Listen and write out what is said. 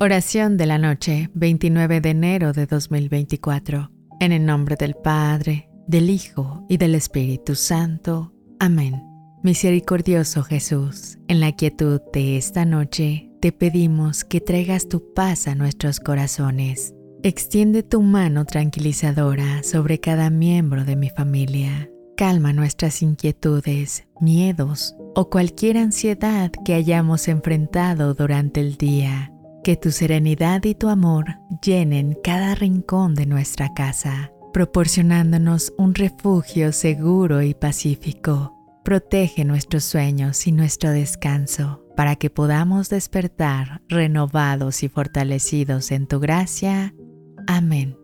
Oración de la noche, 29 de enero de 2024. En el nombre del Padre, del Hijo y del Espíritu Santo. Amén. Misericordioso Jesús, en la quietud de esta noche, te pedimos que traigas tu paz a nuestros corazones. Extiende tu mano tranquilizadora sobre cada miembro de mi familia. Calma nuestras inquietudes, miedos o cualquier ansiedad que hayamos enfrentado durante el día que tu serenidad y tu amor llenen cada rincón de nuestra casa, proporcionándonos un refugio seguro y pacífico. Protege nuestros sueños y nuestro descanso para que podamos despertar renovados y fortalecidos en tu gracia. Amén.